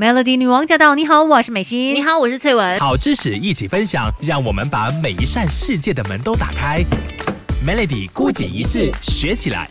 Melody 女王驾到！你好，我是美心。你好，我是翠文。好知识一起分享，让我们把每一扇世界的门都打开。Melody 孤解一式学起来。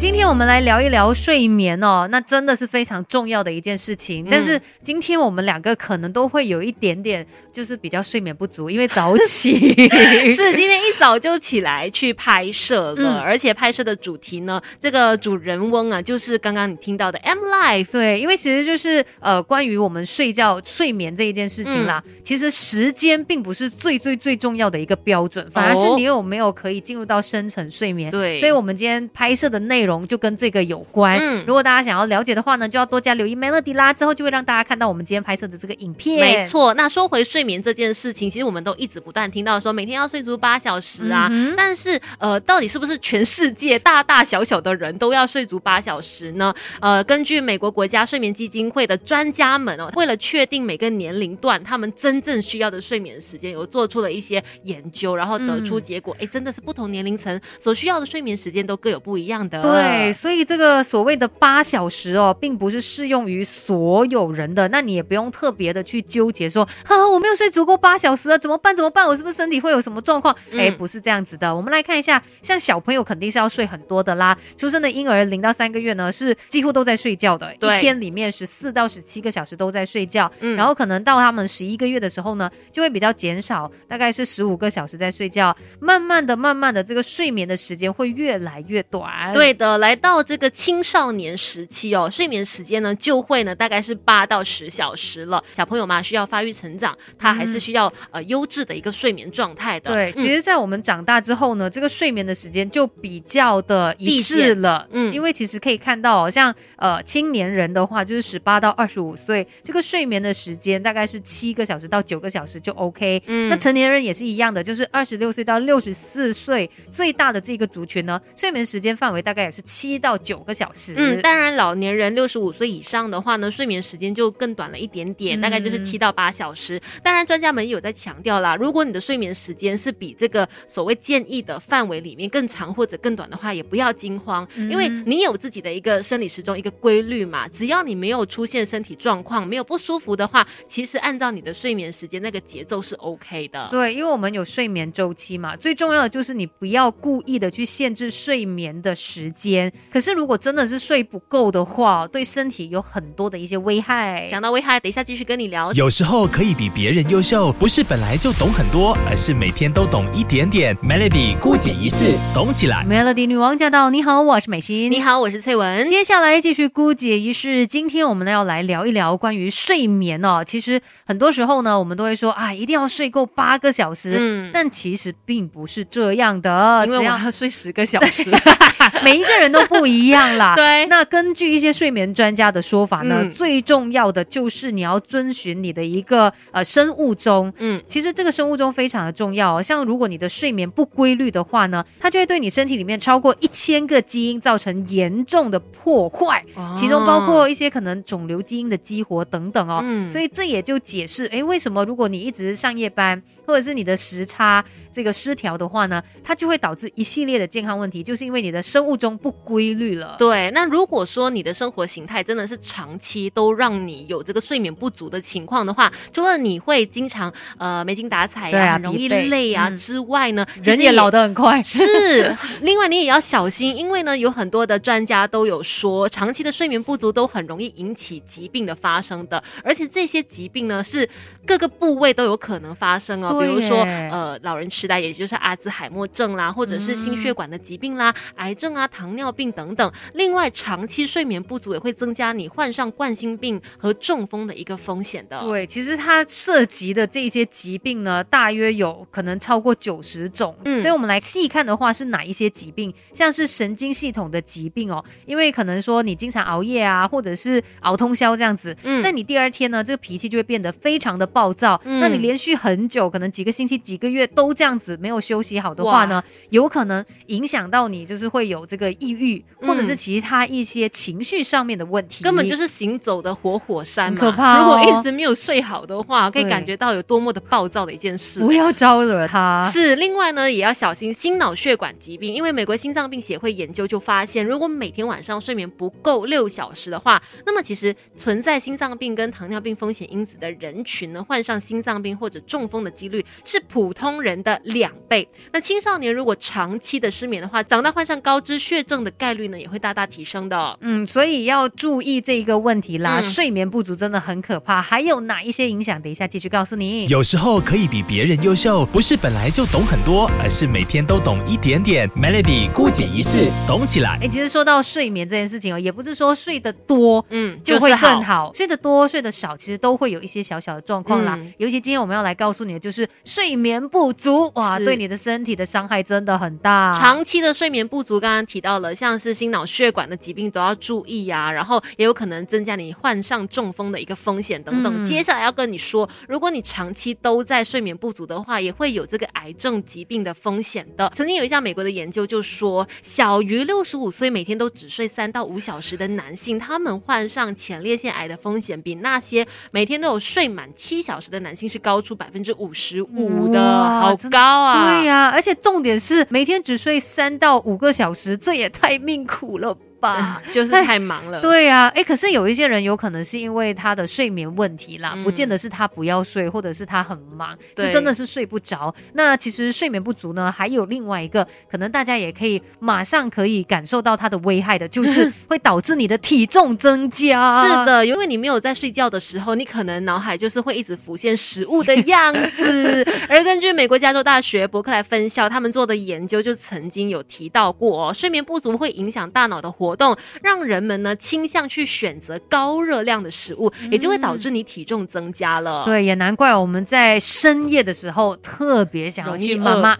今天我们来聊一聊睡眠哦，那真的是非常重要的一件事情。但是今天我们两个可能都会有一点点，就是比较睡眠不足，因为早起。是今天一早就起来去拍摄了，而且拍摄的主题呢，这个主人翁啊，就是刚刚你听到的 M Life。对，因为其实就是呃，关于我们睡觉睡眠这一件事情啦，其实时间并不是最最最重要的一个标准，反而是你有没有可以进入到深层睡眠。对，所以我们今天拍摄的内容。容就跟这个有关。嗯，如果大家想要了解的话呢，就要多加留意 Melody 啦，之后就会让大家看到我们今天拍摄的这个影片。没错，那说回睡眠这件事情，其实我们都一直不断听到说每天要睡足八小时啊。但是呃，到底是不是全世界大大小小的人都要睡足八小时呢？呃，根据美国国家睡眠基金会的专家们哦，为了确定每个年龄段他们真正需要的睡眠时间，有做出了一些研究，然后得出结果，哎，真的是不同年龄层所需要的睡眠时间都各有不一样的。对，所以这个所谓的八小时哦，并不是适用于所有人的。那你也不用特别的去纠结说，啊，我没有睡足够八小时啊，怎么办？怎么办？我是不是身体会有什么状况？哎，不是这样子的。我们来看一下，像小朋友肯定是要睡很多的啦。出生的婴儿零到三个月呢，是几乎都在睡觉的，一天里面十四到十七个小时都在睡觉。嗯，然后可能到他们十一个月的时候呢，就会比较减少，大概是十五个小时在睡觉。慢慢的、慢慢的，这个睡眠的时间会越来越短。对的，来到。到这个青少年时期哦，睡眠时间呢就会呢大概是八到十小时了。小朋友嘛需要发育成长，他还是需要呃优质的一个睡眠状态的。对，其实，在我们长大之后呢，这个睡眠的时间就比较的一致了。嗯，因为其实可以看到，哦像呃青年人的话，就是十八到二十五岁，这个睡眠的时间大概是七个小时到九个小时就 OK。嗯，那成年人也是一样的，就是二十六岁到六十四岁最大的这个族群呢，睡眠时间范围大概也是七。到九个小时，嗯，当然老年人六十五岁以上的话呢，睡眠时间就更短了一点点，大概就是七到八小时。当然，专家们有在强调啦，如果你的睡眠时间是比这个所谓建议的范围里面更长或者更短的话，也不要惊慌，因为你有自己的一个生理时钟一个规律嘛。只要你没有出现身体状况，没有不舒服的话，其实按照你的睡眠时间那个节奏是 OK 的。对，因为我们有睡眠周期嘛，最重要的就是你不要故意的去限制睡眠的时间。可是，如果真的是睡不够的话，对身体有很多的一些危害。讲到危害，等一下继续跟你聊。有时候可以比别人优秀，不是本来就懂很多，而是每天都懂一点点。Melody 孤解一式，懂起来。Melody 女王驾到！你好，我是美心。你好，我是翠文。接下来继续孤解一式。今天我们呢要来聊一聊关于睡眠哦。其实很多时候呢，我们都会说啊，一定要睡够八个小时。嗯，但其实并不是这样的，因为我要睡十个小时。每一个人都不一样啦。对，那根据一些睡眠专家的说法呢，最重要的就是你要遵循你的一个呃生物钟。嗯，其实这个生物钟非常的重要哦。像如果你的睡眠不规律的话呢，它就会对你身体里面超过一千个基因造成严重的破坏，其中包括一些可能肿瘤基因的激活等等哦。嗯，所以这也就解释，哎，为什么如果你一直上夜班，或者是你的时差这个失调的话呢，它就会导致一系列的健康问题，就是因为你的生物钟不规律了。对，那如果说你的生活形态真的是长期都让你有这个睡眠不足的情况的话，除了你会经常呃没精打采呀，很容易累啊之外呢，人也老得很快。是，另外你也要小心，因为呢有很多的专家都有说，长期的睡眠不足都很容易引起疾病的发生的，而且这些疾病呢是各个部位都有可能发生哦。比如说，呃，老人痴呆，也就是阿兹海默症啦，或者是心血管的疾病啦，癌症啊，糖尿病等等。另外，长期睡眠不足也会增加你患上冠心病和中风的一个风险的。对，其实它涉及的这些疾病呢，大约有可能超过九十种。嗯，所以我们来细看的话，是哪一些疾病？像是神经系统的疾病哦，因为可能说你经常熬夜啊，或者是熬通宵这样子，嗯在你第二天呢，这个脾气就会变得非常的暴躁。那你连续很久，可能几个星期、几个月都这样子没有休息好的话呢，有可能影响到你，就是会有这个抑郁，或者是其他一些情绪上面的问题，根本就是行走的活火山嘛。可怕哦如果一直没有睡好的话，可以感觉到有多么的暴躁的一件事。不要招惹他。是，另外呢，也要小心心脑血管疾病，因为美国心脏病协会研究就发现，如果每天晚上睡眠不够六小时的话，那么其实存在心脏病跟糖尿病风险因子的人群呢，患上心脏病或者中风的几率是普通人的两倍。那青少年如果长期的失眠的话，长大患上高脂血症的概率呢，也会大大提升的哦。嗯，所以要注意这一个问题啦，嗯睡眠不足真的很可怕。还有哪一些影响？等一下继续告诉你。有时候可以比别人优秀，不是本来就懂很多，而是每天都懂一点点。Melody 孤姐一世，懂起来。哎，其实说到睡眠这件事情哦，也不是说睡得多嗯，就会是更好，睡得多、睡得少，其实都会有一些小小的状况啦。嗯尤其今天我们要来告诉你的就是睡眠不足，哇，对你的身体的伤害真的很大。长期的睡眠不足，刚刚提到了，像是心脑血管的疾病都要注意呀、然后也有可能增加你患上中风的一个风险等等。嗯接下来要跟你说，如果你长期都在睡眠不足的话，也会有这个癌症疾病的风险的。曾经有一项美国的研究就说，小于六十五岁每天都只睡三到五小时的男性，他们患上前列腺癌的风险比那些每天都有睡满七小时的男性是高出百分之五十五的，好高啊！对呀、而且重点是每天只睡三到五个小时，这也太命苦了吧？就是太忙了。对呀、哎，可是有一些人有可能是因为他的睡眠问题啦，嗯不见得是他不要睡，或者是他很忙，对是真的是睡不着。那其实睡眠不足呢，还有另外一个可能大家也可以马上可以感受到它的危害的，就是 会导致你的体重增加。是，的，因为你没有在睡觉的时候，你可能脑海就是会一直浮现食物的样子。而根据美国加州大学伯克莱分校他们做的研究，就曾经有提到过、哦，睡眠不足会影响大脑的活动，让人们呢倾向去选择高热量的食物，也就会导致你体重增加了。。对，也难怪我们在深夜的时候特别想要去妈妈，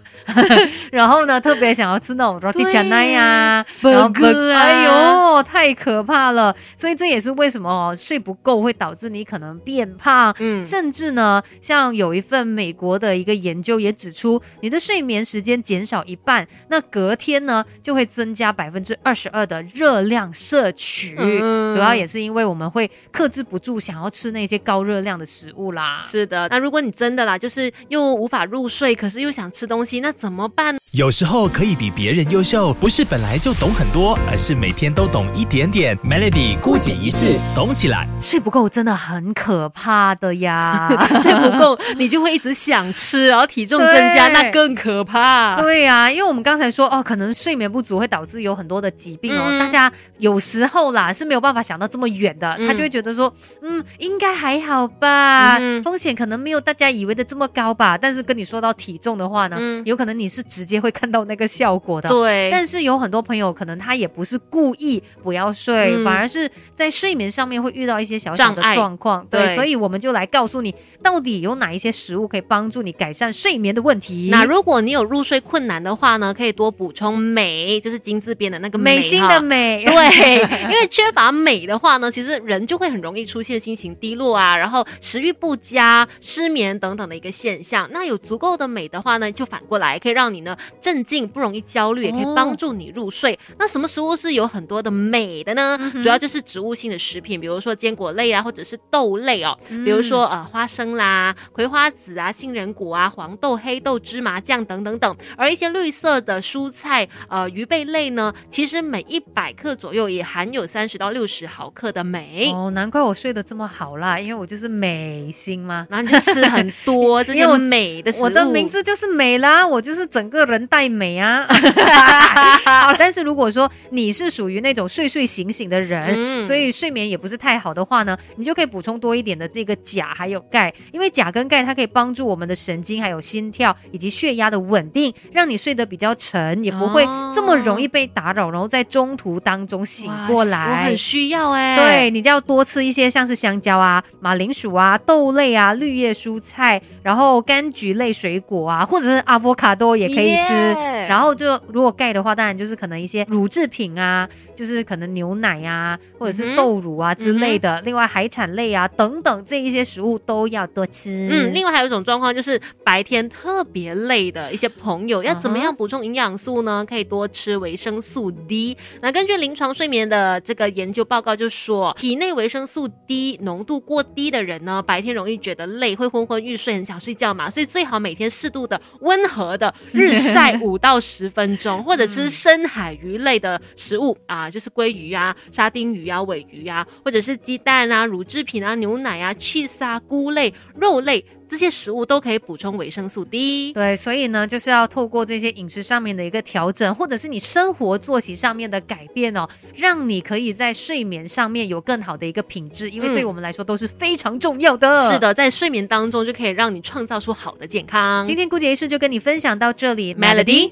然后呢，特别想要吃那种 roti 对 canai 呀，然后哎呦，太可怕了！所以这也是为什么哦，睡不够会导致你可能变胖，嗯甚至呢，像有一份美国的一个研究也指出，你的睡眠时间减少一半，那隔天呢就会增加百分之二十二的热量摄取。嗯主要也是因为我们会克制不住想要吃那些高热量的食物啦。是的，那如果你真的啦，就是又无法入睡，可是又想吃东西，那怎么办呢？有时候可以比别人优秀，不是本来就懂很多，而是每天都懂一点点。Melody 孤姐一世，懂起来。睡不够真的很可怕的呀。睡不够，你就会一直想吃，然后体重增加，那更可怕。对呀、因为我们刚才说哦，可能睡眠不足会导致有很多的疾病哦。家有时候啦是没有办法想到这么远的，嗯他就会觉得说，嗯，应该还好吧，嗯风险可能没有大家以为的这么高吧。但是跟你说到体重的话呢，嗯有可能你是直接会看到那个效果的。对，但是有很多朋友可能他也不是故意不要睡，嗯反而是在睡眠上面会遇到一些小小的状况。对，对所以我们就来告诉你，到底有哪一些食物可以帮助你改善睡眠的问题。那如果你有入睡困难的话呢，可以多补充镁，就是金字边的那个美心哈的美，对，因为缺乏美的话呢，其实人就会很容易出现心情低落啊，然后食欲不佳、失眠等等的一个现象。那有足够的美的话呢，就反过来可以让你呢镇静，不容易焦虑，也可以哦帮助你入睡。那什么食物是有很多的美的呢？嗯主要就是植物性的食品，比如说坚果类啊，或者是豆类哦，嗯比如说呃花生啦、葵花籽啊、杏仁果啊、黄豆、黑豆、芝麻酱等等等。而一些绿色的蔬菜，呃鱼贝类呢，其实每一百克左右也含有三十到六十毫克的镁。哦，难怪我睡得这么好啦，因为我就是美心嘛。然后你就吃很多 这些因为我镁的食物。我的名字就是美啦，我就是整个人带美啊。好，但是如果说你是属于那种睡睡醒醒的人，嗯所以睡眠也不是太好的话呢，你就可以补充多一点的这个钾还有钙，因为钾跟钙它可以帮助我们的神经还有心跳以及血压的稳定，让你睡得比较沉，也不会哦这么容易被打扰，然后在中途毒当中醒过来我很。需要哎、对，你就要多吃一些像是香蕉啊、马铃薯啊、豆类啊、绿叶蔬菜，然后柑橘类水果啊，或者是阿 v 卡多也可以吃。耶然后就如果钙的话，当然就是可能一些乳制品啊，就是可能牛奶啊，或者是豆乳啊之类的。另外海产类啊等等这一些食物都要多吃。嗯，另外还有一种状况就是白天特别累的一些朋友，要怎么样补充营养素呢？可以多吃维生素 D。那根据临床睡眠的这个研究报告就说，体内维生素 D 浓度过低的人呢，白天容易觉得累，会昏昏欲睡，很想睡觉嘛，所以最好每天适度的温和的日晒 五到十分钟，或者吃深海鱼类的食物啊，就是鲑鱼啊、沙丁鱼啊、尾鱼啊，或者是鸡蛋啊、乳制品啊、牛奶啊、cheese 啊、菇类、肉类这些食物都可以补充维生素 D。对，所以呢，就是要透过这些饮食上面的一个调整，或者是你生活作息上面的改变哦，让你可以在睡眠上面有更好的一个品质，因为嗯对我们来说都是非常重要的。是。的，在睡眠当中就可以让你创造出好的健康。今天姑姐医师就跟你分享到这里 Melody